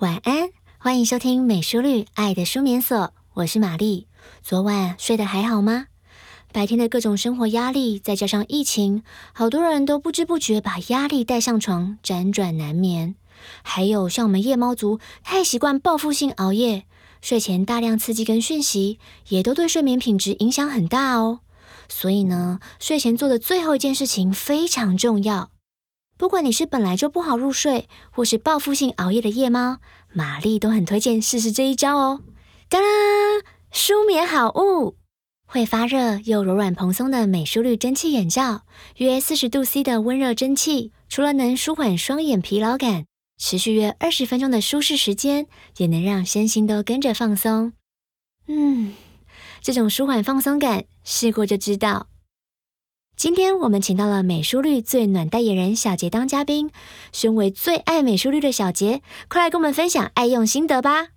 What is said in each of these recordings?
晚安，欢迎收听美书绿爱的舒眠所，我是玛丽。昨晚睡得还好吗？白天的各种生活压力，再加上疫情，好多人都不知不觉把压力带上床，辗转难眠。还有像我们夜猫族，太习惯报复性熬夜，睡前大量刺激跟讯息，也都对睡眠品质影响很大哦。所以呢，睡前做的最后一件事情非常重要。不管你是本来就不好入睡，或是报复性熬夜的夜猫，玛丽都很推荐试试这一招哦。当当，舒眠好物，会发热又柔软蓬松的美舒绿蒸汽眼罩，约四十度 C 的温热蒸汽，除了能舒缓双眼疲劳感，持续约二十分钟的舒适时间，也能让身心都跟着放松。嗯，这种舒缓放松感，试过就知道。今天我们请到了美舒绿最暖代言人小杰当嘉宾。身为最爱美舒绿的小杰，快来跟我们分享爱用心得吧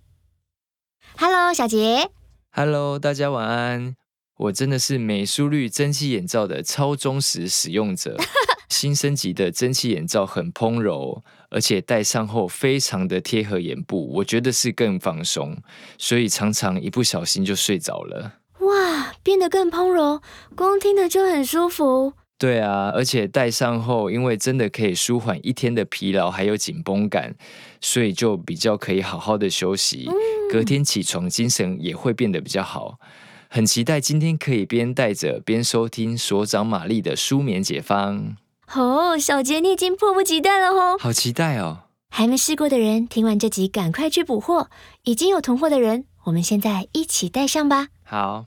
！Hello，小杰。Hello，大家晚安。我真的是美舒绿蒸汽眼罩的超忠实使用者。新升级的蒸汽眼罩很蓬柔，而且戴上后非常的贴合眼部，我觉得是更放松，所以常常一不小心就睡着了。哇，变得更蓬柔，光听的就很舒服。对啊，而且戴上后，因为真的可以舒缓一天的疲劳还有紧绷感，所以就比较可以好好的休息，隔天起床精神也会变得比较好。很期待今天可以边戴着边收听所长玛丽的舒眠解方。哦，小杰，你已经迫不及待了哦！好期待哦！还没试过的人，听完这集赶快去补货；已经有囤货的人，我们现在一起戴上吧。好。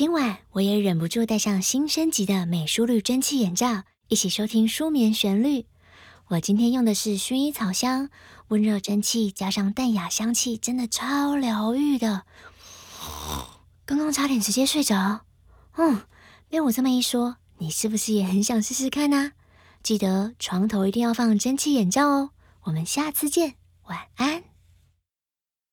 今晚我也忍不住戴上新升级的美舒绿蒸汽眼罩，一起收听舒眠旋律。我今天用的是薰衣草香，温热蒸汽加上淡雅香气，真的超疗愈的。刚刚差点直接睡着。嗯，被我这么一说，你是不是也很想试试看呢？记得床头一定要放蒸汽眼罩哦。我们下次见，晚安。